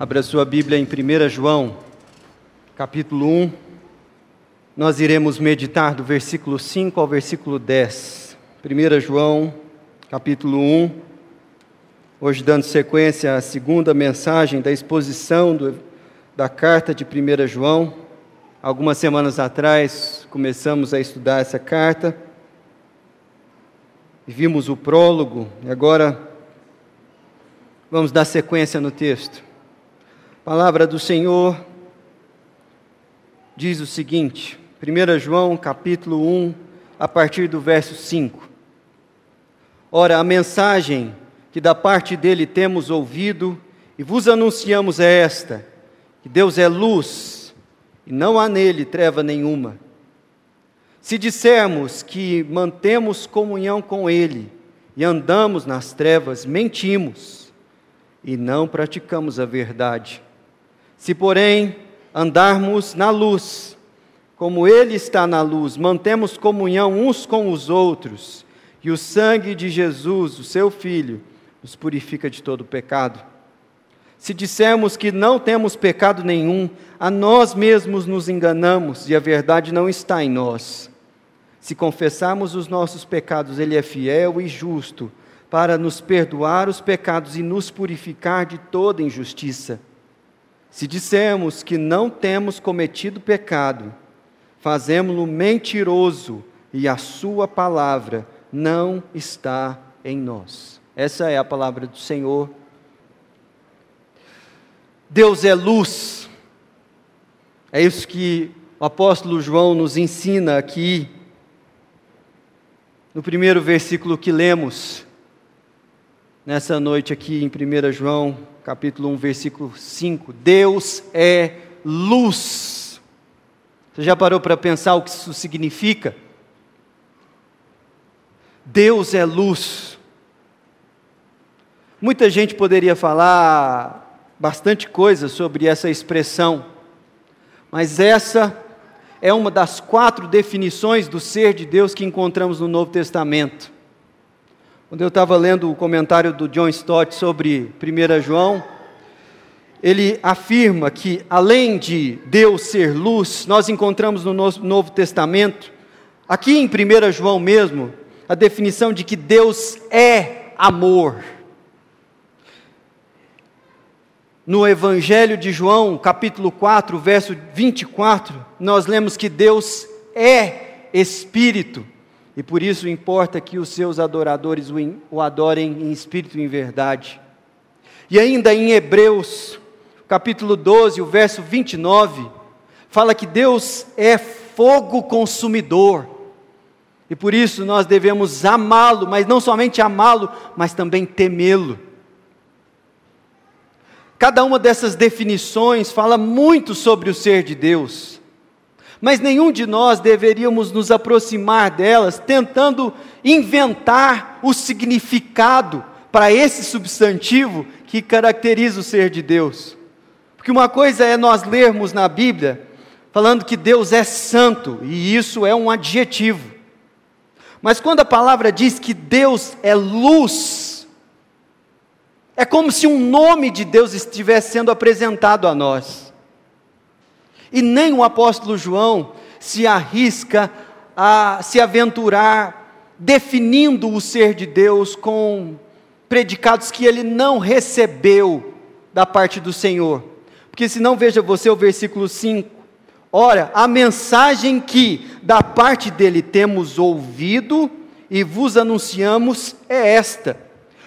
Abra sua Bíblia em 1 João, capítulo 1. Nós iremos meditar do versículo 5 ao versículo 10. 1 João, capítulo 1. Hoje, dando sequência à segunda mensagem da exposição do, da carta de 1 João. Algumas semanas atrás começamos a estudar essa carta. Vimos o prólogo e agora vamos dar sequência no texto. Palavra do Senhor diz o seguinte, 1 João capítulo 1, a partir do verso 5. Ora, a mensagem que da parte dele temos ouvido e vos anunciamos é esta: que Deus é luz e não há nele treva nenhuma. Se dissermos que mantemos comunhão com ele e andamos nas trevas, mentimos e não praticamos a verdade. Se, porém, andarmos na luz, como Ele está na luz, mantemos comunhão uns com os outros, e o sangue de Jesus, o seu Filho, nos purifica de todo pecado. Se dissermos que não temos pecado nenhum, a nós mesmos nos enganamos e a verdade não está em nós. Se confessarmos os nossos pecados, Ele é fiel e justo para nos perdoar os pecados e nos purificar de toda injustiça. Se dissermos que não temos cometido pecado, fazemos-lo mentiroso e a Sua palavra não está em nós. Essa é a palavra do Senhor. Deus é luz. É isso que o apóstolo João nos ensina aqui, no primeiro versículo que lemos, nessa noite aqui em 1 João, capítulo 1, versículo 5. Deus é luz. Você já parou para pensar o que isso significa? Deus é luz. Muita gente poderia falar bastante coisa sobre essa expressão, mas essa é uma das quatro definições do ser de Deus que encontramos no Novo Testamento. Quando eu estava lendo o comentário do John Stott sobre 1 João, ele afirma que, além de Deus ser luz, nós encontramos no Novo Testamento, aqui em 1 João mesmo, a definição de que Deus é amor. No Evangelho de João, capítulo 4, verso 24, nós lemos que Deus é Espírito. E por isso importa que os seus adoradores o adorem em espírito e em verdade. E ainda em Hebreus, capítulo 12, o verso 29, fala que Deus é fogo consumidor. E por isso nós devemos amá-lo, mas não somente amá-lo, mas também temê-lo. Cada uma dessas definições fala muito sobre o ser de Deus. Mas nenhum de nós deveríamos nos aproximar delas tentando inventar o significado para esse substantivo que caracteriza o ser de Deus. Porque uma coisa é nós lermos na Bíblia falando que Deus é santo, e isso é um adjetivo. Mas quando a palavra diz que Deus é luz, é como se um nome de Deus estivesse sendo apresentado a nós. E nem o apóstolo João se arrisca a se aventurar definindo o ser de Deus com predicados que ele não recebeu da parte do Senhor. Porque senão veja você o versículo 5. Ora, a mensagem que da parte dele temos ouvido e vos anunciamos é esta.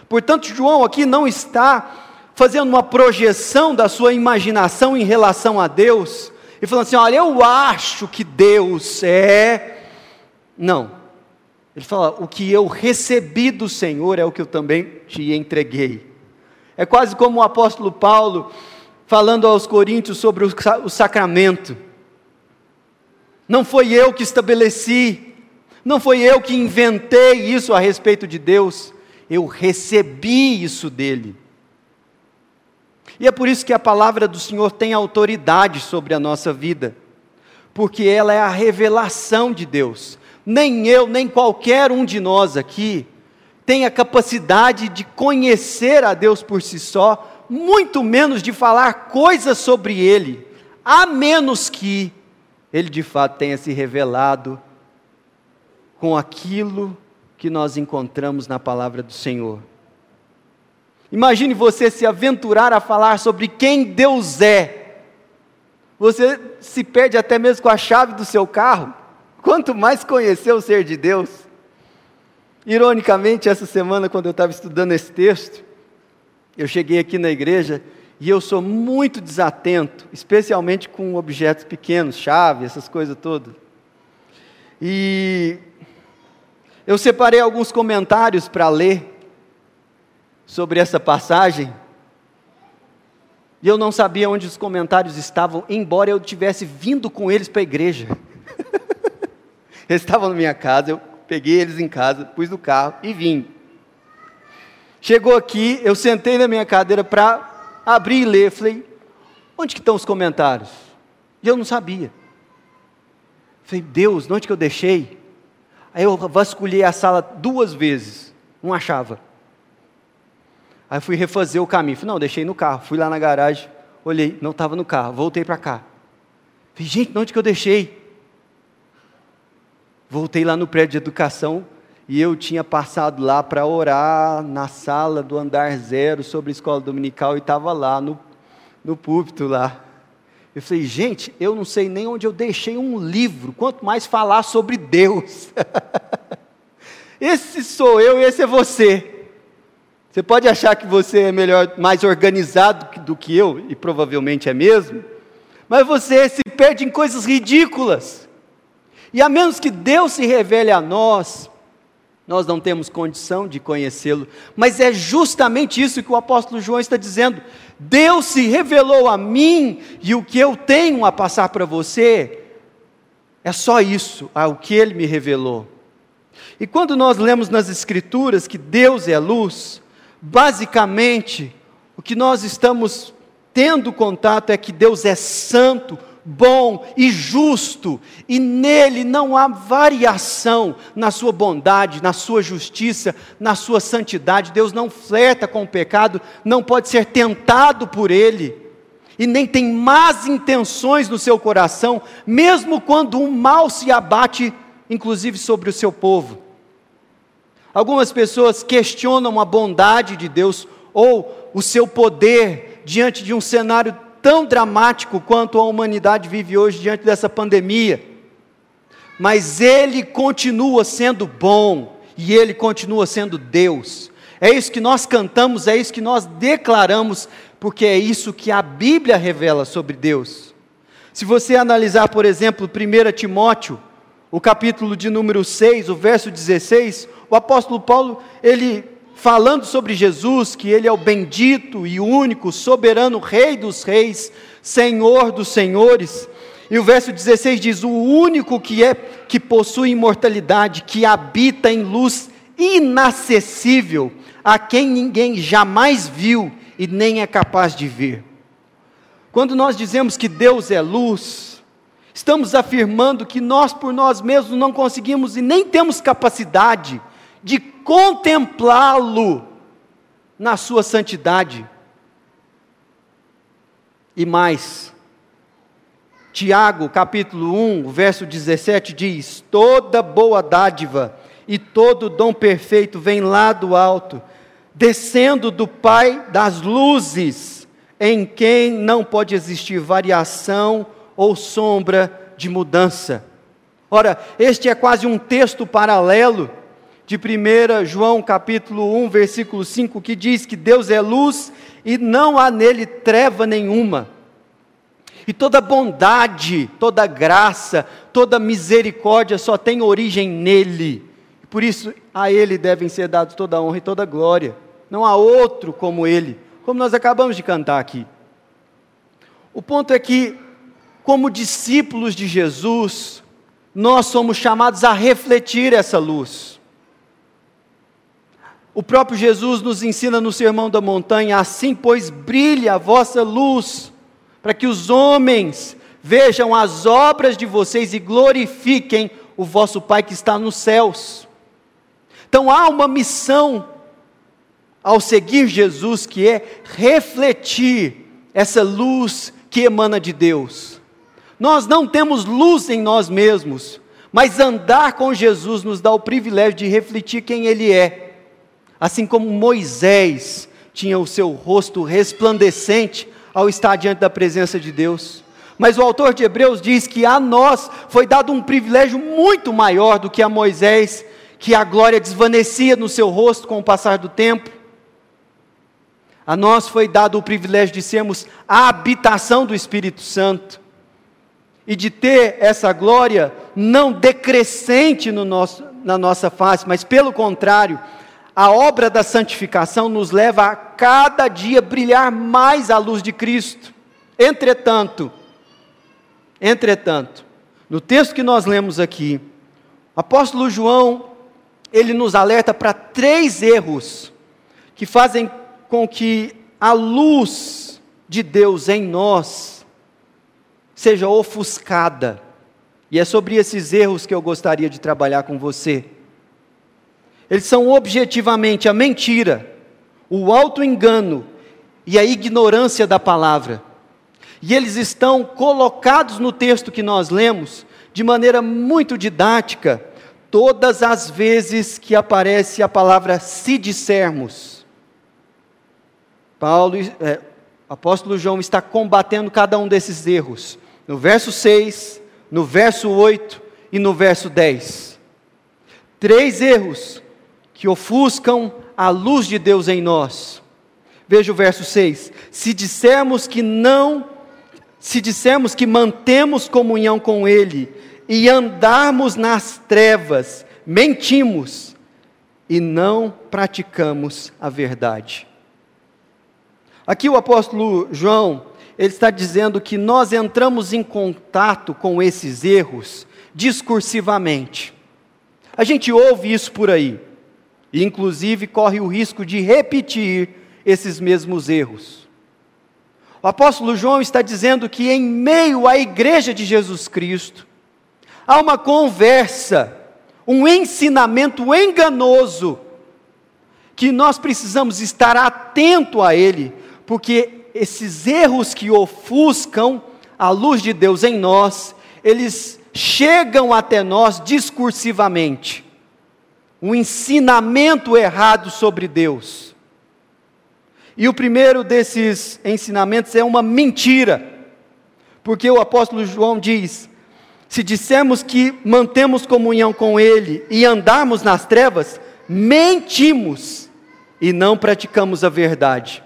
Portanto, João aqui não está fazendo uma projeção da sua imaginação em relação a Deus, e falando assim: olha, eu acho que Deus é. Não. Ele fala: o que eu recebi do Senhor é o que eu também te entreguei. É quase como o apóstolo Paulo falando aos coríntios sobre o sacramento. Não foi eu que estabeleci, não foi eu que inventei isso a respeito de Deus, eu recebi isso dele. E é por isso que a palavra do Senhor tem autoridade sobre a nossa vida, porque ela é a revelação de Deus. Nem eu, nem qualquer um de nós aqui tem a capacidade de conhecer a Deus por si só, muito menos de falar coisas sobre Ele, a menos que Ele de fato tenha se revelado com aquilo que nós encontramos na palavra do Senhor. Imagine você se aventurar a falar sobre quem Deus é. Você se perde até mesmo com a chave do seu carro. Quanto mais conhecer o ser de Deus. Ironicamente, essa semana, quando eu estava estudando esse texto, eu cheguei aqui na igreja e eu sou muito desatento, especialmente com objetos pequenos, chave, essas coisas todas. E eu separei alguns comentários para ler sobre essa passagem. E eu não sabia onde os comentários estavam, embora eu tivesse vindo com eles para a igreja. eles estavam na minha casa, eu peguei eles em casa, pus no carro e vim. Chegou aqui, eu sentei na minha cadeira para abrir e ler. Falei, onde que estão os comentários? E eu não sabia. Falei, Deus, onde que eu deixei? Aí eu vasculhei a sala duas vezes, não achava. Aí fui refazer o caminho. Falei, não, deixei no carro. Fui lá na garagem, olhei, não estava no carro, voltei para cá. Falei, gente, onde que eu deixei? Voltei lá no prédio de educação e eu tinha passado lá para orar na sala do andar zero sobre a escola dominical e estava lá no, no púlpito lá. Eu falei, gente, eu não sei nem onde eu deixei um livro, quanto mais falar sobre Deus. esse sou eu e esse é você. Você pode achar que você é melhor, mais organizado do que eu, e provavelmente é mesmo, mas você se perde em coisas ridículas. E a menos que Deus se revele a nós, nós não temos condição de conhecê-lo. Mas é justamente isso que o apóstolo João está dizendo. Deus se revelou a mim, e o que eu tenho a passar para você é só isso, é o que ele me revelou. E quando nós lemos nas Escrituras que Deus é luz, Basicamente, o que nós estamos tendo contato é que Deus é santo, bom e justo, e nele não há variação na sua bondade, na sua justiça, na sua santidade. Deus não flerta com o pecado, não pode ser tentado por ele, e nem tem más intenções no seu coração, mesmo quando o mal se abate, inclusive sobre o seu povo. Algumas pessoas questionam a bondade de Deus ou o seu poder diante de um cenário tão dramático quanto a humanidade vive hoje diante dessa pandemia. Mas Ele continua sendo bom e Ele continua sendo Deus. É isso que nós cantamos, é isso que nós declaramos, porque é isso que a Bíblia revela sobre Deus. Se você analisar, por exemplo, 1 Timóteo, o capítulo de número 6, o verso 16, o apóstolo Paulo, ele falando sobre Jesus, que ele é o bendito e único, soberano Rei dos reis, Senhor dos senhores. E o verso 16 diz: "O único que é que possui imortalidade, que habita em luz inacessível, a quem ninguém jamais viu e nem é capaz de ver." Quando nós dizemos que Deus é luz, estamos afirmando que nós por nós mesmos não conseguimos e nem temos capacidade de contemplá-lo na sua santidade. E mais, Tiago, capítulo 1, verso 17 diz: Toda boa dádiva e todo dom perfeito vem lá do alto, descendo do Pai das luzes, em quem não pode existir variação ou sombra de mudança. Ora, este é quase um texto paralelo de 1 João capítulo 1, versículo 5, que diz que Deus é luz e não há nele treva nenhuma. E toda bondade, toda graça, toda misericórdia só tem origem nele. Por isso, a ele devem ser dados toda honra e toda glória. Não há outro como ele, como nós acabamos de cantar aqui. O ponto é que, como discípulos de Jesus, nós somos chamados a refletir essa luz. O próprio Jesus nos ensina no Sermão da Montanha: assim, pois, brilhe a vossa luz, para que os homens vejam as obras de vocês e glorifiquem o vosso Pai que está nos céus. Então há uma missão ao seguir Jesus, que é refletir essa luz que emana de Deus. Nós não temos luz em nós mesmos, mas andar com Jesus nos dá o privilégio de refletir quem Ele é. Assim como Moisés tinha o seu rosto resplandecente ao estar diante da presença de Deus. Mas o autor de Hebreus diz que a nós foi dado um privilégio muito maior do que a Moisés, que a glória desvanecia no seu rosto com o passar do tempo. A nós foi dado o privilégio de sermos a habitação do Espírito Santo e de ter essa glória não decrescente no nosso, na nossa face, mas pelo contrário, a obra da santificação nos leva a cada dia brilhar mais a luz de Cristo. Entretanto, Entretanto, no texto que nós lemos aqui, o apóstolo João, ele nos alerta para três erros que fazem com que a luz de Deus em nós seja ofuscada. E é sobre esses erros que eu gostaria de trabalhar com você. Eles são objetivamente a mentira, o auto-engano e a ignorância da palavra. E eles estão colocados no texto que nós lemos de maneira muito didática, todas as vezes que aparece a palavra se dissermos. Paulo, é, apóstolo João está combatendo cada um desses erros. No verso 6, no verso 8 e no verso 10. Três erros que ofuscam a luz de Deus em nós. Veja o verso 6. Se dissermos que não se dissermos que mantemos comunhão com Ele e andarmos nas trevas, mentimos e não praticamos a verdade. Aqui o apóstolo João, ele está dizendo que nós entramos em contato com esses erros discursivamente. A gente ouve isso por aí, e inclusive corre o risco de repetir esses mesmos erros. O apóstolo João está dizendo que em meio à igreja de Jesus Cristo, há uma conversa, um ensinamento enganoso, que nós precisamos estar atento a ele, porque esses erros que ofuscam a luz de Deus em nós, eles chegam até nós discursivamente. Um ensinamento errado sobre Deus e o primeiro desses ensinamentos é uma mentira, porque o apóstolo João diz: se dissermos que mantemos comunhão com Ele e andarmos nas trevas, mentimos e não praticamos a verdade.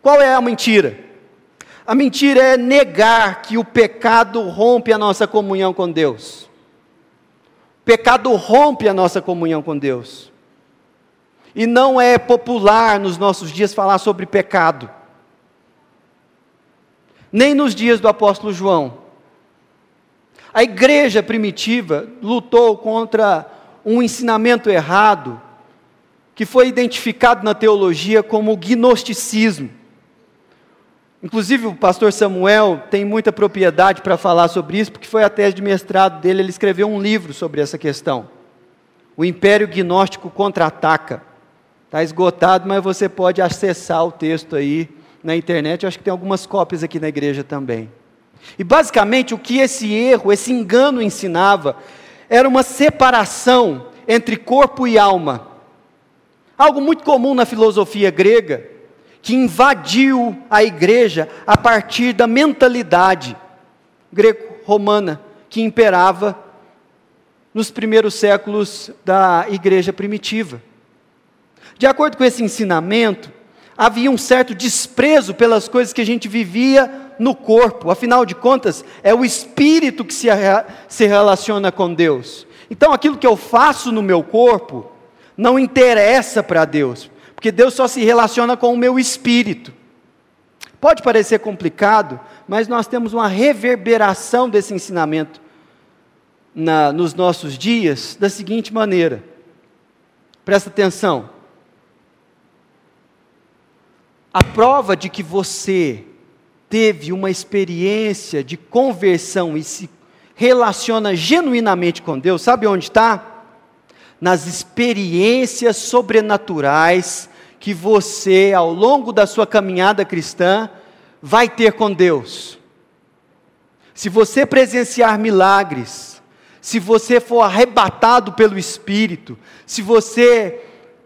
Qual é a mentira? A mentira é negar que o pecado rompe a nossa comunhão com Deus. Pecado rompe a nossa comunhão com Deus. E não é popular nos nossos dias falar sobre pecado. Nem nos dias do apóstolo João. A igreja primitiva lutou contra um ensinamento errado que foi identificado na teologia como gnosticismo. Inclusive, o pastor Samuel tem muita propriedade para falar sobre isso, porque foi a tese de mestrado dele, ele escreveu um livro sobre essa questão. O Império Gnóstico Contra-Ataca. Está esgotado, mas você pode acessar o texto aí na internet. Eu acho que tem algumas cópias aqui na igreja também. E basicamente o que esse erro, esse engano ensinava, era uma separação entre corpo e alma. Algo muito comum na filosofia grega, que invadiu a igreja a partir da mentalidade greco-romana que imperava nos primeiros séculos da igreja primitiva. De acordo com esse ensinamento, havia um certo desprezo pelas coisas que a gente vivia no corpo, afinal de contas, é o espírito que se, se relaciona com Deus. Então, aquilo que eu faço no meu corpo não interessa para Deus, porque Deus só se relaciona com o meu espírito. Pode parecer complicado, mas nós temos uma reverberação desse ensinamento na, nos nossos dias da seguinte maneira: presta atenção. A prova de que você teve uma experiência de conversão e se relaciona genuinamente com Deus, sabe onde está? nas experiências sobrenaturais que você, ao longo da sua caminhada cristã, vai ter com Deus. Se você presenciar milagres, se você for arrebatado pelo Espírito, se você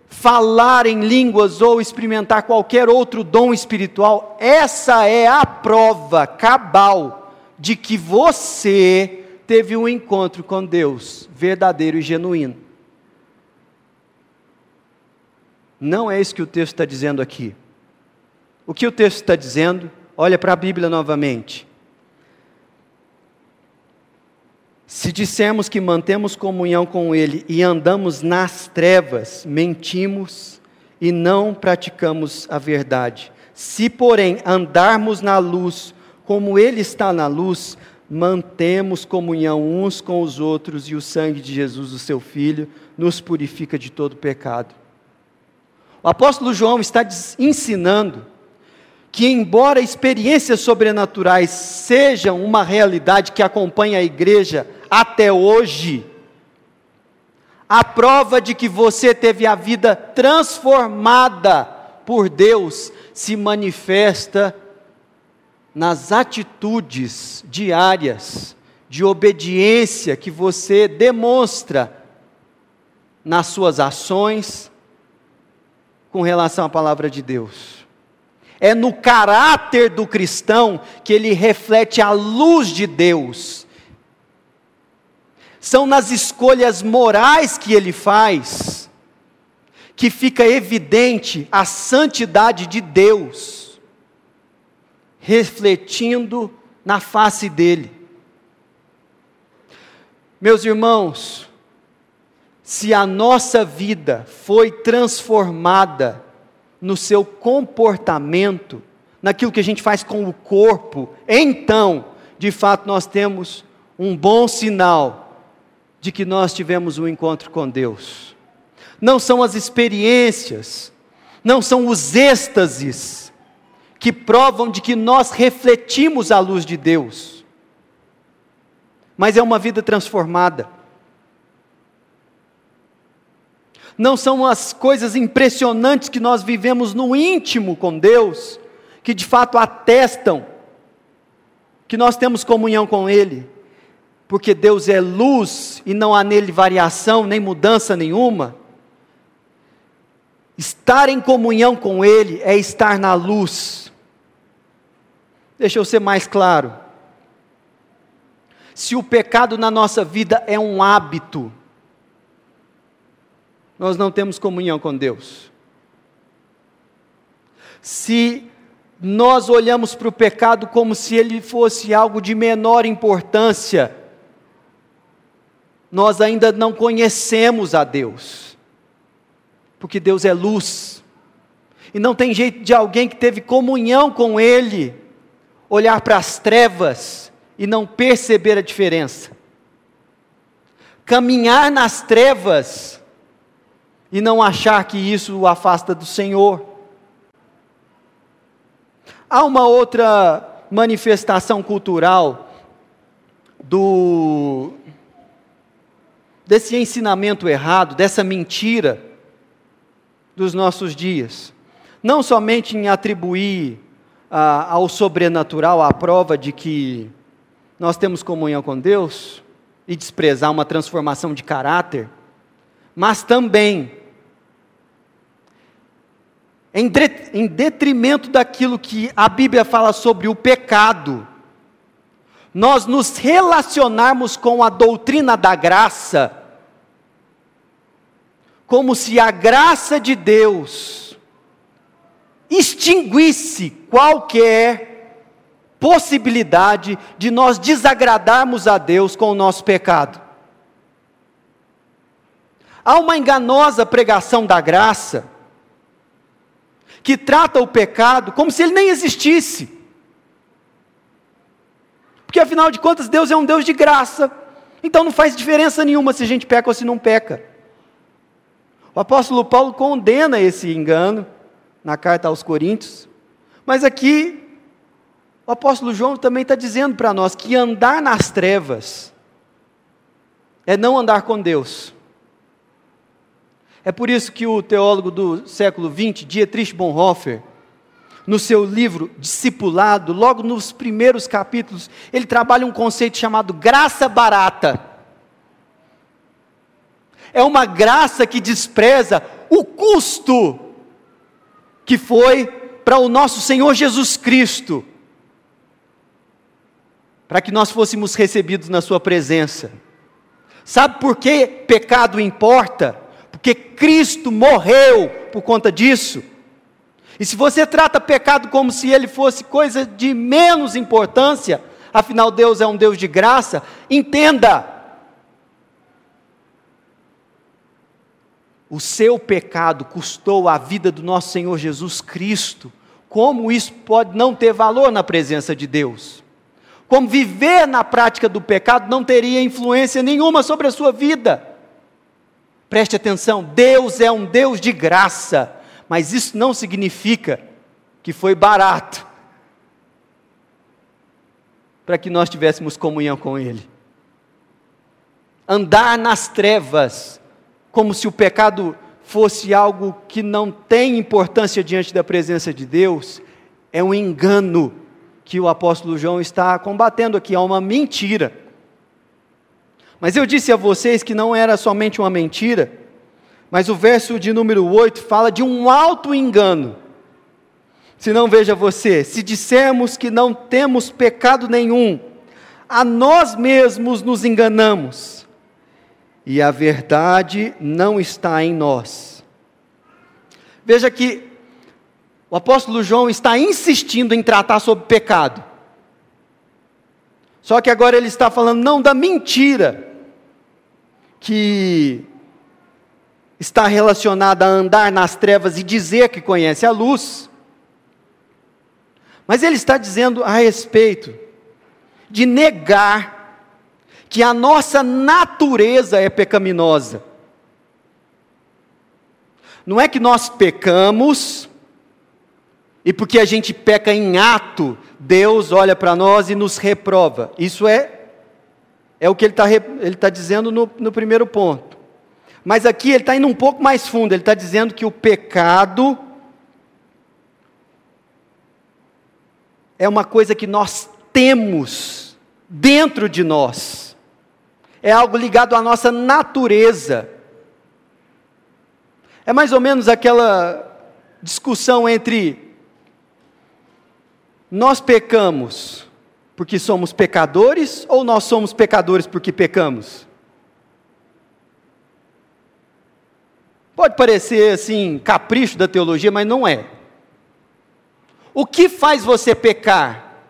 falar em línguas ou experimentar qualquer outro dom espiritual, essa é a prova cabal de que você teve um encontro com Deus verdadeiro e genuíno. Não é isso que o texto está dizendo aqui. O que o texto está dizendo? Olha para a Bíblia novamente. Se dissermos que mantemos comunhão com Ele e andamos nas trevas, mentimos e não praticamos a verdade. Se, porém, andarmos na luz, como Ele está na luz, mantemos comunhão uns com os outros e o sangue de Jesus, o Seu Filho, nos purifica de todo pecado. O apóstolo João está ensinando que, embora experiências sobrenaturais sejam uma realidade que acompanha a igreja até hoje, a prova de que você teve a vida transformada por Deus se manifesta nas atitudes diárias de obediência que você demonstra nas suas ações, com relação à palavra de Deus. É no caráter do cristão que ele reflete a luz de Deus. São nas escolhas morais que ele faz que fica evidente a santidade de Deus, refletindo na face dele. Meus irmãos, se a nossa vida foi transformada no seu comportamento, naquilo que a gente faz com o corpo, então, de fato, nós temos um bom sinal de que nós tivemos um encontro com Deus. Não são as experiências, não são os êxtases que provam de que nós refletimos a luz de Deus, mas é uma vida transformada. Não são as coisas impressionantes que nós vivemos no íntimo com Deus, que de fato atestam que nós temos comunhão com Ele, porque Deus é luz e não há nele variação nem mudança nenhuma. Estar em comunhão com Ele é estar na luz. Deixa eu ser mais claro. Se o pecado na nossa vida é um hábito, nós não temos comunhão com Deus. Se nós olhamos para o pecado como se ele fosse algo de menor importância, nós ainda não conhecemos a Deus, porque Deus é luz, e não tem jeito de alguém que teve comunhão com Ele, olhar para as trevas e não perceber a diferença. Caminhar nas trevas e não achar que isso o afasta do Senhor. Há uma outra manifestação cultural do desse ensinamento errado, dessa mentira dos nossos dias. Não somente em atribuir ah, ao sobrenatural a prova de que nós temos comunhão com Deus e desprezar uma transformação de caráter, mas também, em detrimento daquilo que a Bíblia fala sobre o pecado, nós nos relacionarmos com a doutrina da graça, como se a graça de Deus extinguisse qualquer possibilidade de nós desagradarmos a Deus com o nosso pecado. Há uma enganosa pregação da graça, que trata o pecado como se ele nem existisse. Porque afinal de contas, Deus é um Deus de graça. Então não faz diferença nenhuma se a gente peca ou se não peca. O apóstolo Paulo condena esse engano na carta aos Coríntios. Mas aqui, o apóstolo João também está dizendo para nós que andar nas trevas é não andar com Deus. É por isso que o teólogo do século XX, Dietrich Bonhoeffer, no seu livro Discipulado, logo nos primeiros capítulos, ele trabalha um conceito chamado graça barata. É uma graça que despreza o custo que foi para o nosso Senhor Jesus Cristo, para que nós fôssemos recebidos na Sua presença. Sabe por que pecado importa? Porque Cristo morreu por conta disso. E se você trata pecado como se ele fosse coisa de menos importância, afinal Deus é um Deus de graça, entenda. O seu pecado custou a vida do nosso Senhor Jesus Cristo. Como isso pode não ter valor na presença de Deus? Como viver na prática do pecado não teria influência nenhuma sobre a sua vida? Preste atenção, Deus é um Deus de graça mas isso não significa que foi barato para que nós tivéssemos comunhão com Ele. Andar nas trevas, como se o pecado fosse algo que não tem importância diante da presença de Deus, é um engano que o apóstolo João está combatendo aqui, é uma mentira. Mas eu disse a vocês que não era somente uma mentira, mas o verso de número 8 fala de um alto engano. Se não veja você, se dissermos que não temos pecado nenhum, a nós mesmos nos enganamos, e a verdade não está em nós. Veja que o apóstolo João está insistindo em tratar sobre pecado. Só que agora ele está falando não da mentira que está relacionada a andar nas trevas e dizer que conhece a luz. Mas ele está dizendo a respeito de negar que a nossa natureza é pecaminosa. Não é que nós pecamos, e porque a gente peca em ato, Deus olha para nós e nos reprova. Isso é, é o que ele está ele tá dizendo no, no primeiro ponto. Mas aqui ele está indo um pouco mais fundo, ele está dizendo que o pecado é uma coisa que nós temos dentro de nós, é algo ligado à nossa natureza. É mais ou menos aquela discussão entre nós pecamos porque somos pecadores ou nós somos pecadores porque pecamos? Pode parecer assim, capricho da teologia, mas não é. O que faz você pecar?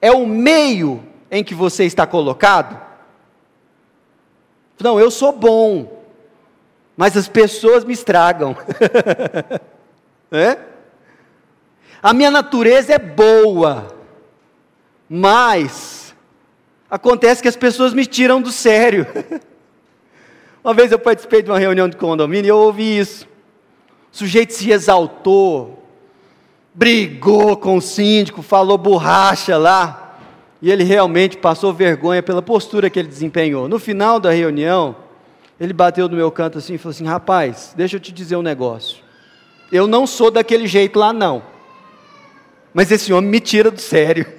É o meio em que você está colocado? Não, eu sou bom, mas as pessoas me estragam. é? A minha natureza é boa, mas acontece que as pessoas me tiram do sério. Uma vez eu participei de uma reunião de condomínio e eu ouvi isso. O sujeito se exaltou, brigou com o síndico, falou borracha lá, e ele realmente passou vergonha pela postura que ele desempenhou. No final da reunião, ele bateu no meu canto assim e falou assim: Rapaz, deixa eu te dizer um negócio. Eu não sou daquele jeito lá, não. Mas esse homem me tira do sério.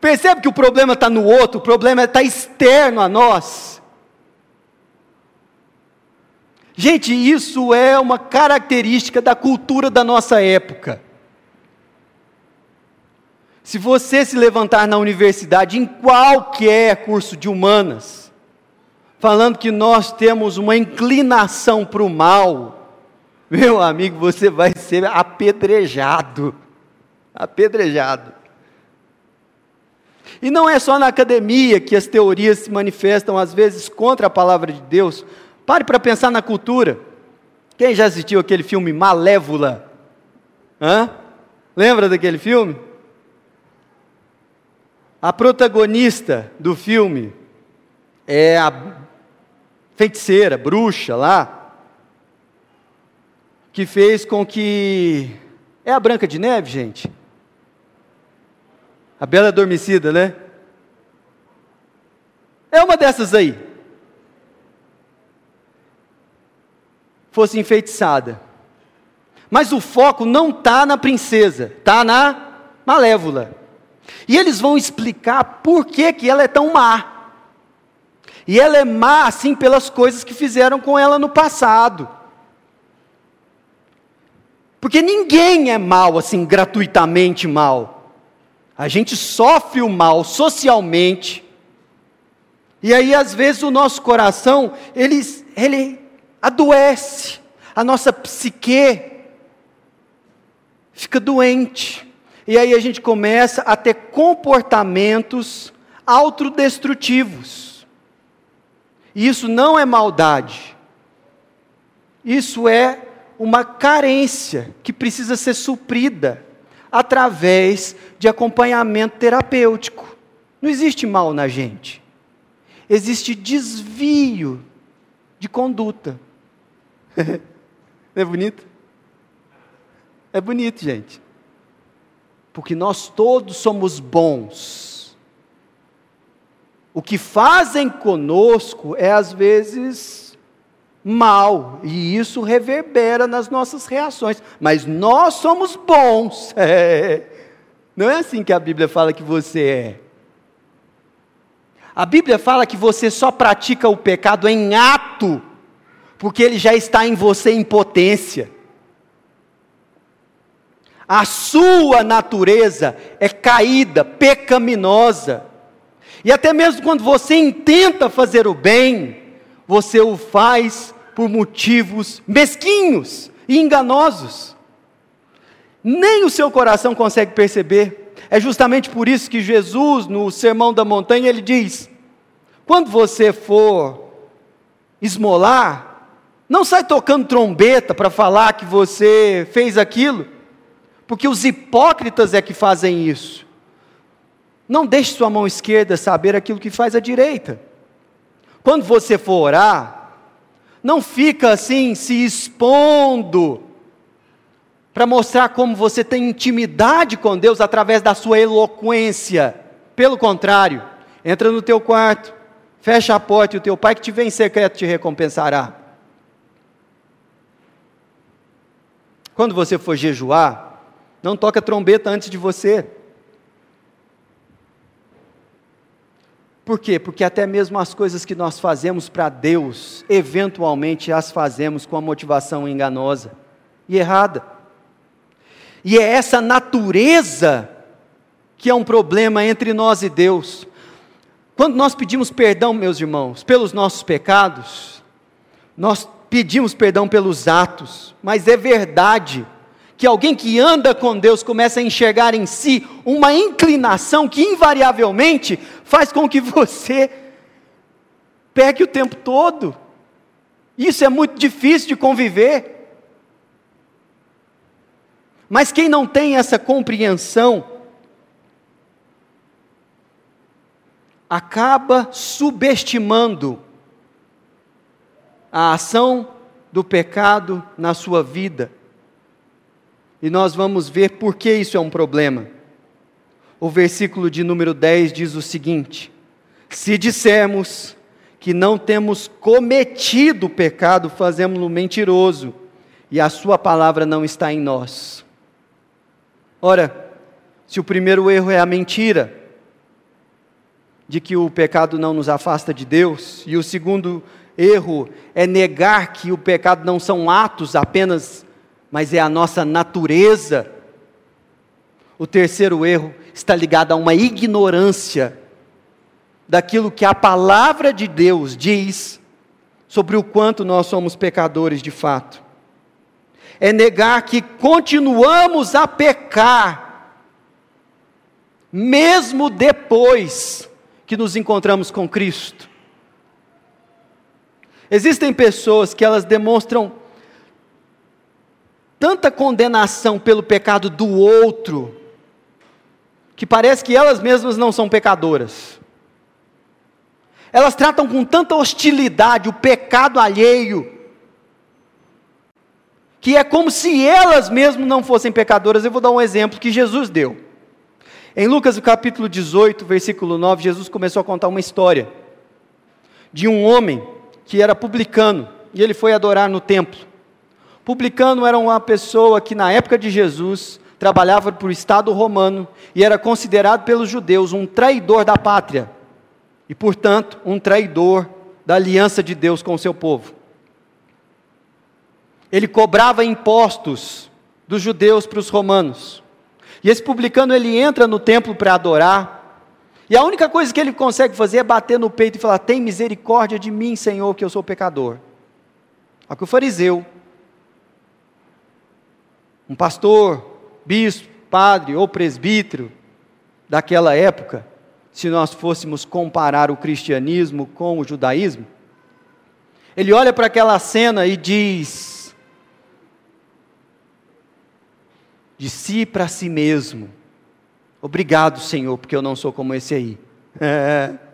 Percebe que o problema está no outro, o problema está externo a nós. Gente, isso é uma característica da cultura da nossa época. Se você se levantar na universidade, em qualquer curso de humanas, falando que nós temos uma inclinação para o mal, meu amigo, você vai ser apedrejado. Apedrejado. E não é só na academia que as teorias se manifestam, às vezes, contra a palavra de Deus. Pare para pensar na cultura. Quem já assistiu aquele filme Malévola? Hã? Lembra daquele filme? A protagonista do filme é a feiticeira, bruxa lá, que fez com que. É a Branca de Neve, gente? A Bela Adormecida, né? É uma dessas aí. fosse enfeitiçada. Mas o foco não está na princesa, está na malévola. E eles vão explicar por que, que ela é tão má. E ela é má, assim, pelas coisas que fizeram com ela no passado. Porque ninguém é mal, assim, gratuitamente mal. A gente sofre o mal socialmente. E aí, às vezes, o nosso coração, ele, ele adoece. A nossa psique fica doente. E aí a gente começa a ter comportamentos autodestrutivos. E isso não é maldade. Isso é uma carência que precisa ser suprida através de acompanhamento terapêutico. Não existe mal na gente. Existe desvio de conduta. Não é bonito? É bonito, gente. Porque nós todos somos bons. O que fazem conosco é às vezes mal, e isso reverbera nas nossas reações, mas nós somos bons. É. Não é assim que a Bíblia fala que você é. A Bíblia fala que você só pratica o pecado em ato, porque ele já está em você em potência. A sua natureza é caída, pecaminosa. E até mesmo quando você intenta fazer o bem, você o faz por motivos mesquinhos e enganosos. Nem o seu coração consegue perceber. É justamente por isso que Jesus, no Sermão da Montanha, ele diz: quando você for esmolar, não sai tocando trombeta para falar que você fez aquilo porque os hipócritas é que fazem isso. Não deixe sua mão esquerda saber aquilo que faz a direita. Quando você for orar, não fica assim se expondo para mostrar como você tem intimidade com Deus através da sua eloquência. Pelo contrário, entra no teu quarto, fecha a porta e o teu pai que te vem em secreto te recompensará. Quando você for jejuar, não toca trombeta antes de você. Por quê? Porque até mesmo as coisas que nós fazemos para Deus, eventualmente as fazemos com a motivação enganosa e errada. E é essa natureza que é um problema entre nós e Deus. Quando nós pedimos perdão, meus irmãos, pelos nossos pecados, nós pedimos perdão pelos atos, mas é verdade que alguém que anda com Deus começa a enxergar em si uma inclinação que invariavelmente faz com que você pegue o tempo todo. Isso é muito difícil de conviver. Mas quem não tem essa compreensão, acaba subestimando a ação do pecado na sua vida. E nós vamos ver por que isso é um problema. O versículo de número 10 diz o seguinte: Se dissermos que não temos cometido pecado, fazemos-no mentiroso, e a sua palavra não está em nós. Ora, se o primeiro erro é a mentira, de que o pecado não nos afasta de Deus, e o segundo erro é negar que o pecado não são atos apenas mas é a nossa natureza. O terceiro erro está ligado a uma ignorância daquilo que a palavra de Deus diz sobre o quanto nós somos pecadores de fato. É negar que continuamos a pecar, mesmo depois que nos encontramos com Cristo. Existem pessoas que elas demonstram tanta condenação pelo pecado do outro, que parece que elas mesmas não são pecadoras. Elas tratam com tanta hostilidade o pecado alheio, que é como se elas mesmas não fossem pecadoras. Eu vou dar um exemplo que Jesus deu. Em Lucas, capítulo 18, versículo 9, Jesus começou a contar uma história de um homem que era publicano e ele foi adorar no templo. Publicano era uma pessoa que, na época de Jesus, trabalhava para o Estado romano e era considerado pelos judeus um traidor da pátria e, portanto, um traidor da aliança de Deus com o seu povo. Ele cobrava impostos dos judeus para os romanos. E esse publicano ele entra no templo para adorar. E a única coisa que ele consegue fazer é bater no peito e falar: "Tem misericórdia de mim, Senhor, que eu sou pecador". Só que o fariseu, um pastor, bispo, padre ou presbítero daquela época, se nós fôssemos comparar o cristianismo com o judaísmo, ele olha para aquela cena e diz: de si para si mesmo, obrigado, Senhor, porque eu não sou como esse aí. É.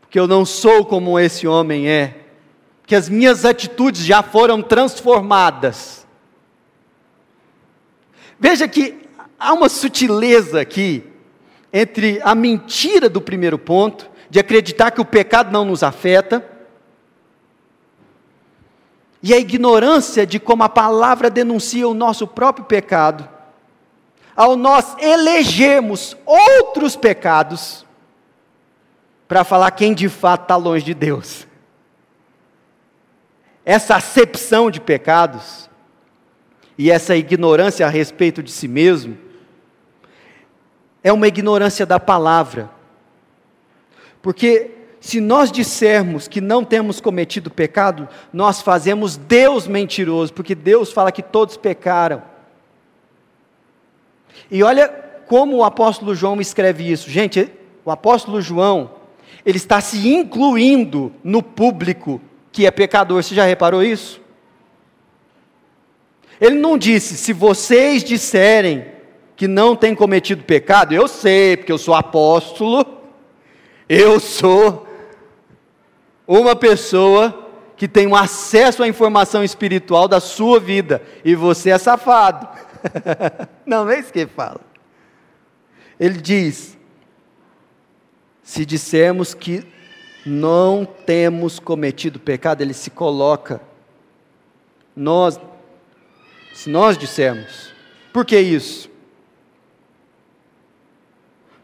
Porque eu não sou como esse homem é. Que as minhas atitudes já foram transformadas. Veja que há uma sutileza aqui entre a mentira do primeiro ponto, de acreditar que o pecado não nos afeta, e a ignorância de como a palavra denuncia o nosso próprio pecado, ao nós elegermos outros pecados para falar quem de fato está longe de Deus. Essa acepção de pecados e essa ignorância a respeito de si mesmo é uma ignorância da palavra. Porque se nós dissermos que não temos cometido pecado, nós fazemos Deus mentiroso, porque Deus fala que todos pecaram. E olha como o apóstolo João escreve isso. Gente, o apóstolo João, ele está se incluindo no público que é pecador. Você já reparou isso? Ele não disse, se vocês disserem que não têm cometido pecado, eu sei, porque eu sou apóstolo, eu sou uma pessoa que tem um acesso à informação espiritual da sua vida, e você é safado. não, é isso que ele fala. Ele diz: se dissermos que não temos cometido pecado, ele se coloca, nós, se nós dissermos, por que isso?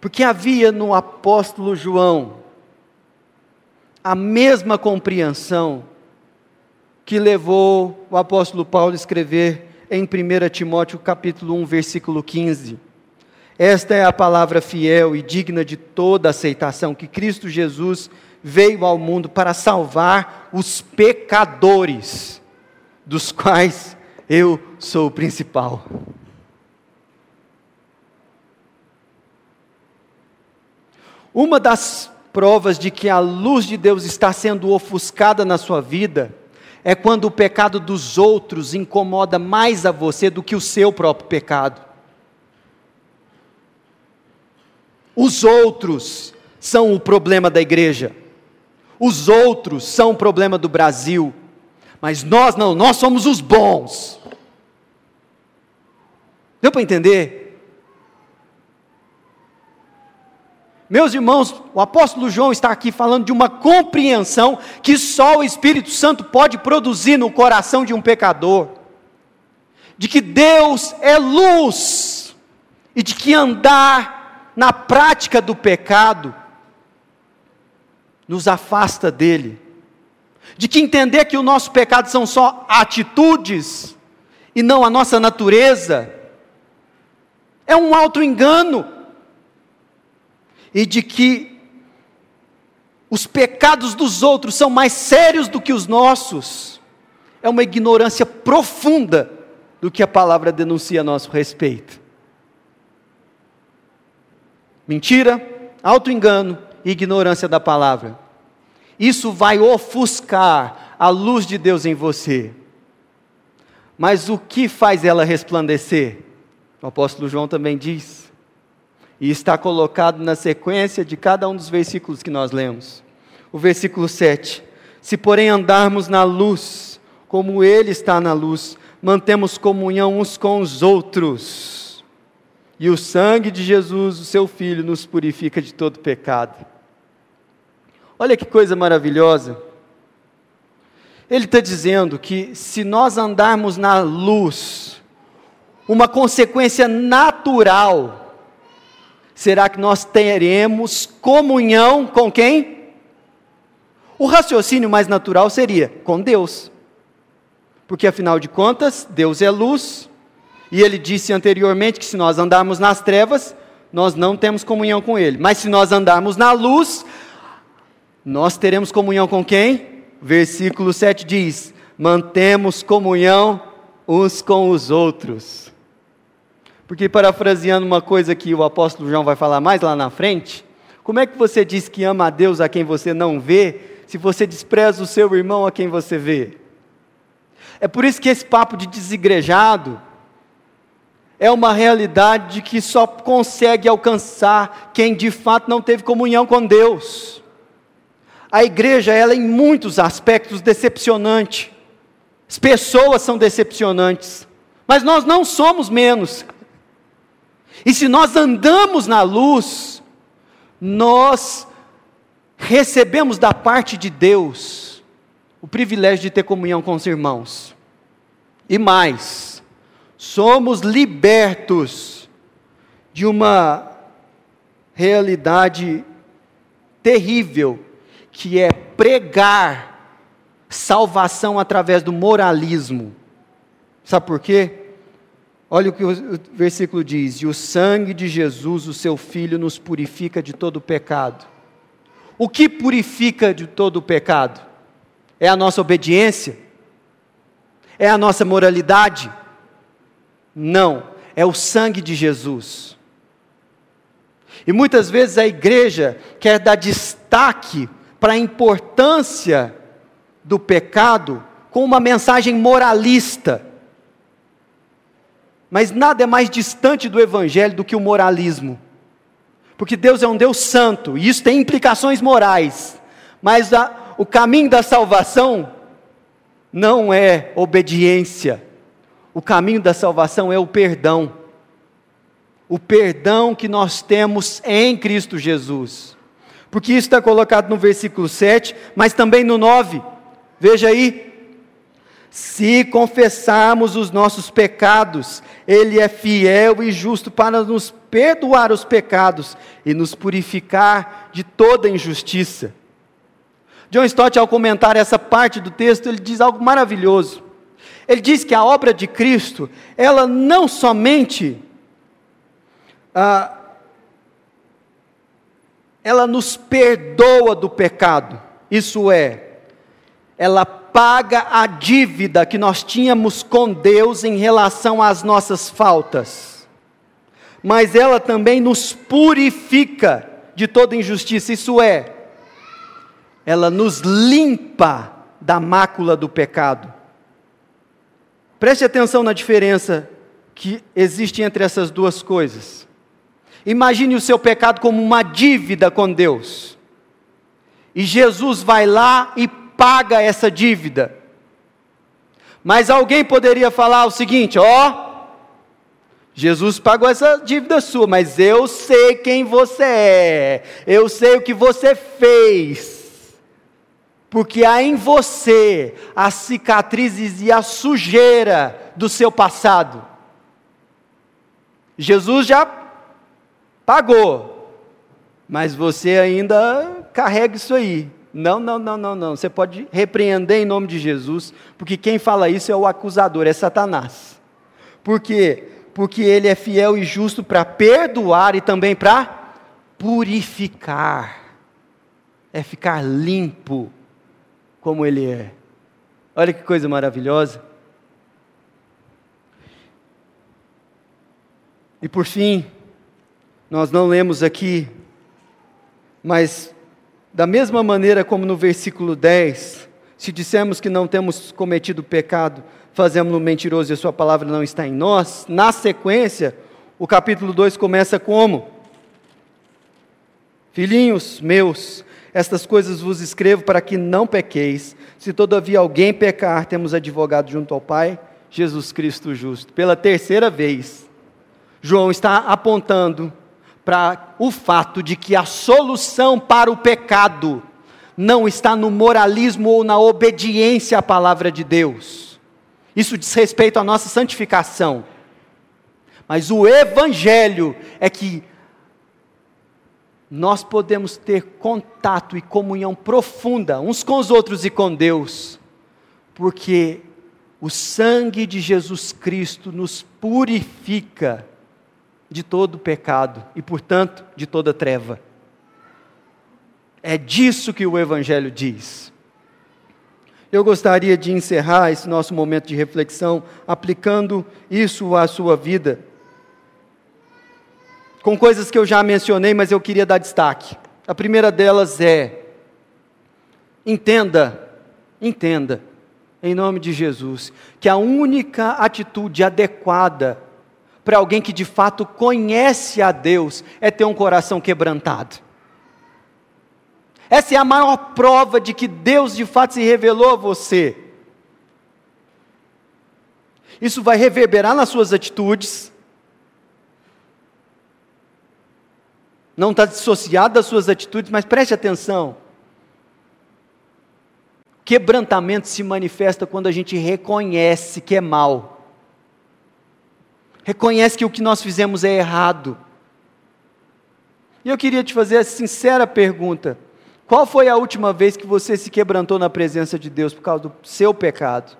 Porque havia no apóstolo João a mesma compreensão que levou o apóstolo Paulo a escrever em 1 Timóteo capítulo 1, versículo 15. Esta é a palavra fiel e digna de toda aceitação, que Cristo Jesus veio ao mundo para salvar os pecadores, dos quais eu sou o principal. Uma das provas de que a luz de Deus está sendo ofuscada na sua vida é quando o pecado dos outros incomoda mais a você do que o seu próprio pecado. Os outros são o problema da igreja. Os outros são o problema do Brasil. Mas nós não, nós somos os bons. Deu para entender? Meus irmãos, o apóstolo João está aqui falando de uma compreensão que só o Espírito Santo pode produzir no coração de um pecador. De que Deus é luz e de que andar na prática do pecado nos afasta dele. De que entender que o nosso pecado são só atitudes e não a nossa natureza é um auto-engano e de que os pecados dos outros são mais sérios do que os nossos, é uma ignorância profunda do que a palavra denuncia a nosso respeito. Mentira, auto-engano e ignorância da palavra. Isso vai ofuscar a luz de Deus em você. Mas o que faz ela resplandecer? O apóstolo João também diz: e está colocado na sequência de cada um dos versículos que nós lemos. O versículo 7: Se, porém, andarmos na luz, como Ele está na luz, mantemos comunhão uns com os outros, e o sangue de Jesus, o Seu Filho, nos purifica de todo pecado. Olha que coisa maravilhosa. Ele está dizendo que se nós andarmos na luz, uma consequência natural será que nós teremos comunhão com quem? O raciocínio mais natural seria com Deus. Porque afinal de contas, Deus é luz, e ele disse anteriormente que se nós andarmos nas trevas, nós não temos comunhão com Ele. Mas se nós andarmos na luz, nós teremos comunhão com quem? Versículo 7 diz: mantemos comunhão uns com os outros. Porque, parafraseando uma coisa que o apóstolo João vai falar mais lá na frente, como é que você diz que ama a Deus a quem você não vê, se você despreza o seu irmão a quem você vê? É por isso que esse papo de desigrejado, é uma realidade que só consegue alcançar quem de fato não teve comunhão com Deus. A igreja, ela é em muitos aspectos decepcionante. As pessoas são decepcionantes, mas nós não somos menos. E se nós andamos na luz, nós recebemos da parte de Deus o privilégio de ter comunhão com os irmãos. E mais, somos libertos de uma realidade terrível, que é pregar salvação através do moralismo. Sabe por quê? Olha o que o versículo diz: E o sangue de Jesus, o seu Filho, nos purifica de todo pecado. O que purifica de todo pecado? É a nossa obediência? É a nossa moralidade? Não, é o sangue de Jesus. E muitas vezes a igreja quer dar destaque para a importância do pecado com uma mensagem moralista. Mas nada é mais distante do evangelho do que o moralismo. Porque Deus é um Deus santo, e isso tem implicações morais. Mas a, o caminho da salvação não é obediência, o caminho da salvação é o perdão. O perdão que nós temos em Cristo Jesus. Porque isso está colocado no versículo 7, mas também no 9. Veja aí. Se confessarmos os nossos pecados, Ele é fiel e justo para nos perdoar os pecados e nos purificar de toda injustiça. John Stott, ao comentar essa parte do texto, ele diz algo maravilhoso. Ele diz que a obra de Cristo, ela não somente ah, ela nos perdoa do pecado, isso é, ela paga a dívida que nós tínhamos com Deus em relação às nossas faltas, mas ela também nos purifica de toda injustiça, isso é, ela nos limpa da mácula do pecado. Preste atenção na diferença que existe entre essas duas coisas. Imagine o seu pecado como uma dívida com Deus. E Jesus vai lá e paga essa dívida. Mas alguém poderia falar o seguinte: ó, Jesus pagou essa dívida sua, mas eu sei quem você é, eu sei o que você fez porque há em você as cicatrizes e a sujeira do seu passado. Jesus já pagou, mas você ainda carrega isso aí. Não, não, não, não, não. Você pode repreender em nome de Jesus, porque quem fala isso é o acusador, é Satanás. Por quê? Porque ele é fiel e justo para perdoar e também para purificar. É ficar limpo como Ele é. Olha que coisa maravilhosa. E por fim, nós não lemos aqui, mas da mesma maneira como no versículo 10, se dissermos que não temos cometido pecado, fazemos-no mentiroso e a sua palavra não está em nós, na sequência, o capítulo 2 começa como? Filhinhos meus, estas coisas vos escrevo para que não pequeis. Se todavia alguém pecar, temos advogado junto ao Pai, Jesus Cristo justo. Pela terceira vez, João está apontando para o fato de que a solução para o pecado não está no moralismo ou na obediência à palavra de Deus. Isso diz respeito à nossa santificação. Mas o Evangelho é que nós podemos ter contato e comunhão profunda uns com os outros e com Deus, porque o sangue de Jesus Cristo nos purifica de todo pecado e, portanto, de toda treva. É disso que o Evangelho diz. Eu gostaria de encerrar esse nosso momento de reflexão aplicando isso à sua vida com coisas que eu já mencionei, mas eu queria dar destaque. A primeira delas é: entenda, entenda, em nome de Jesus, que a única atitude adequada para alguém que de fato conhece a Deus é ter um coração quebrantado. Essa é a maior prova de que Deus de fato se revelou a você. Isso vai reverberar nas suas atitudes, não está dissociado das suas atitudes, mas preste atenção. Quebrantamento se manifesta quando a gente reconhece que é mal, reconhece que o que nós fizemos é errado. E eu queria te fazer a sincera pergunta: qual foi a última vez que você se quebrantou na presença de Deus por causa do seu pecado?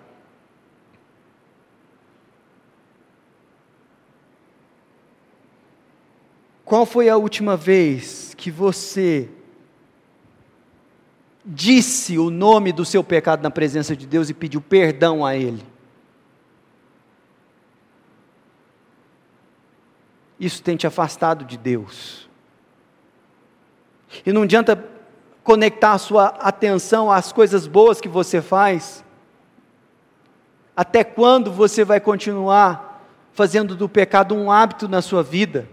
Qual foi a última vez que você disse o nome do seu pecado na presença de Deus e pediu perdão a Ele? Isso tem te afastado de Deus. E não adianta conectar a sua atenção às coisas boas que você faz. Até quando você vai continuar fazendo do pecado um hábito na sua vida?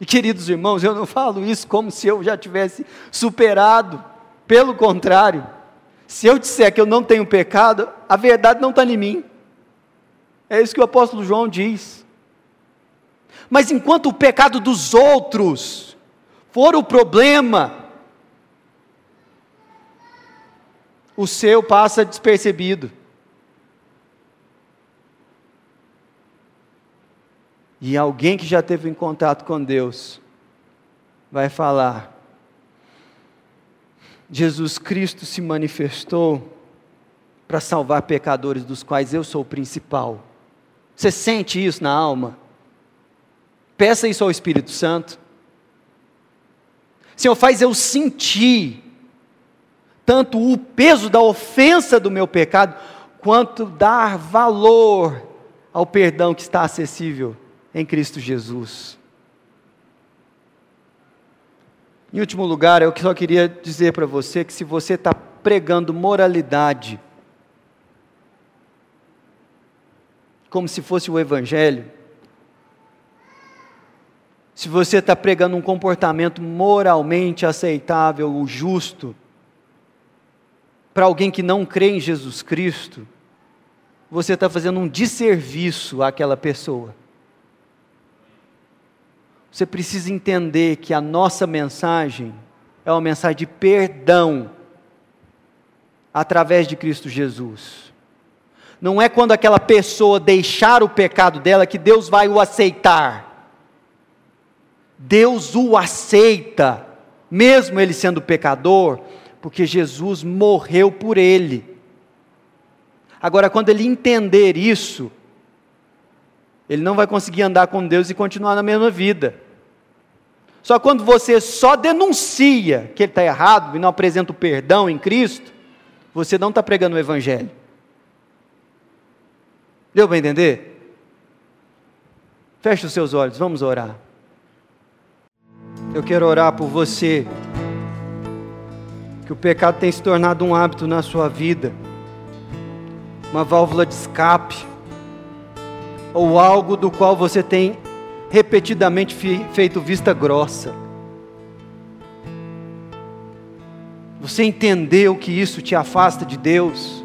E queridos irmãos, eu não falo isso como se eu já tivesse superado, pelo contrário, se eu disser que eu não tenho pecado, a verdade não está em mim. É isso que o apóstolo João diz. Mas enquanto o pecado dos outros for o problema, o seu passa despercebido. E alguém que já teve em contato com Deus vai falar: Jesus Cristo se manifestou para salvar pecadores, dos quais eu sou o principal. Você sente isso na alma? Peça isso ao Espírito Santo. Senhor, faz eu sentir tanto o peso da ofensa do meu pecado, quanto dar valor ao perdão que está acessível em Cristo Jesus. Em último lugar, eu só queria dizer para você que se você está pregando moralidade, como se fosse o Evangelho, se você está pregando um comportamento moralmente aceitável, o justo, para alguém que não crê em Jesus Cristo, você está fazendo um desserviço àquela pessoa. Você precisa entender que a nossa mensagem é uma mensagem de perdão através de Cristo Jesus. Não é quando aquela pessoa deixar o pecado dela que Deus vai o aceitar. Deus o aceita, mesmo ele sendo pecador, porque Jesus morreu por ele. Agora, quando ele entender isso, ele não vai conseguir andar com Deus e continuar na mesma vida. Só quando você só denuncia que ele está errado e não apresenta o perdão em Cristo, você não está pregando o Evangelho. Deu para entender? Feche os seus olhos, vamos orar. Eu quero orar por você, que o pecado tem se tornado um hábito na sua vida, uma válvula de escape, ou algo do qual você tem repetidamente feito vista grossa. Você entendeu que isso te afasta de Deus?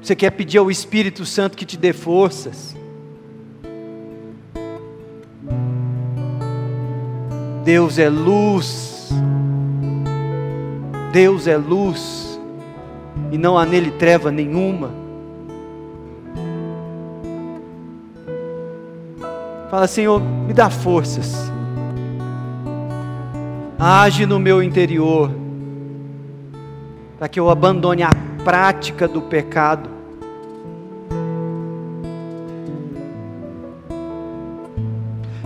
Você quer pedir ao Espírito Santo que te dê forças? Deus é luz. Deus é luz. E não há nele treva nenhuma. Fala, Senhor, me dá forças. Age no meu interior. Para que eu abandone a prática do pecado.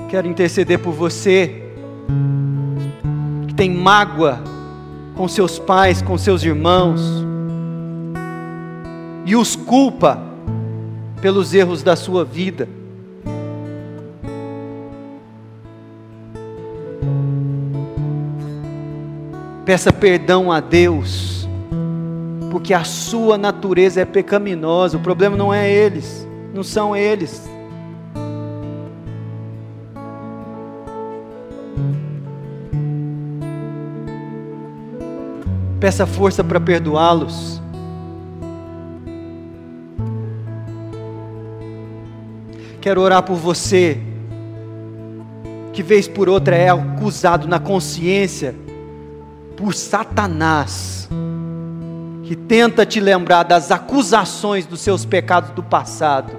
Quero interceder por você mágoa com seus pais, com seus irmãos, e os culpa pelos erros da sua vida. Peça perdão a Deus, porque a sua natureza é pecaminosa. O problema não é eles, não são eles. Peça força para perdoá-los. Quero orar por você, que vez por outra é acusado na consciência por Satanás, que tenta te lembrar das acusações dos seus pecados do passado.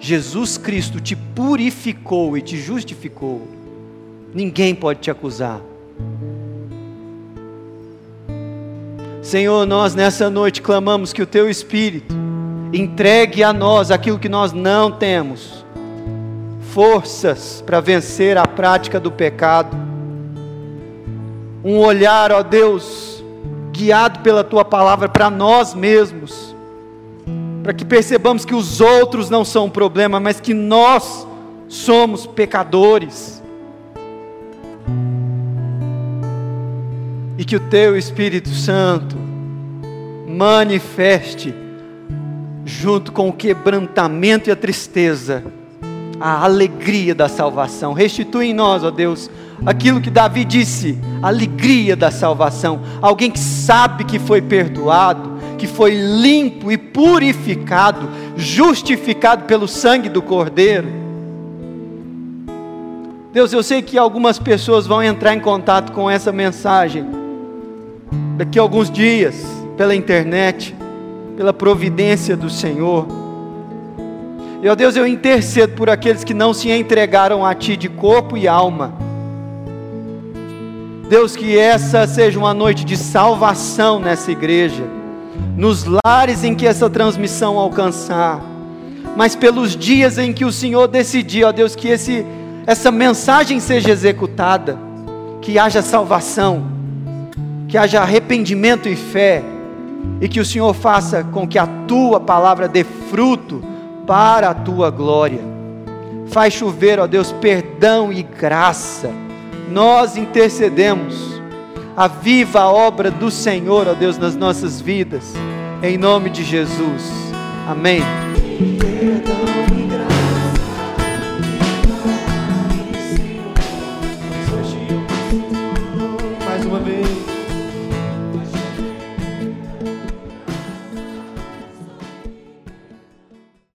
Jesus Cristo te purificou e te justificou. Ninguém pode te acusar. Senhor, nós nessa noite clamamos que o Teu Espírito entregue a nós aquilo que nós não temos, forças para vencer a prática do pecado um olhar, ó Deus, guiado pela tua palavra para nós mesmos, para que percebamos que os outros não são um problema, mas que nós somos pecadores. E que o teu Espírito Santo manifeste, junto com o quebrantamento e a tristeza, a alegria da salvação. Restitui em nós, ó Deus, aquilo que Davi disse, alegria da salvação. Alguém que sabe que foi perdoado, que foi limpo e purificado, justificado pelo sangue do Cordeiro. Deus, eu sei que algumas pessoas vão entrar em contato com essa mensagem daqui a alguns dias, pela internet, pela providência do Senhor. E, ó Deus, eu intercedo por aqueles que não se entregaram a Ti de corpo e alma Deus, que essa seja uma noite de salvação nessa igreja, nos lares em que essa transmissão alcançar, mas pelos dias em que o Senhor decidir, ó Deus, que esse, essa mensagem seja executada, que haja salvação, que haja arrependimento e fé, e que o Senhor faça com que a tua palavra dê fruto para a tua glória. Faz chover, ó Deus, perdão e graça nós intercedemos. a viva obra do Senhor, ó Deus, nas nossas vidas, em nome de Jesus. Amém.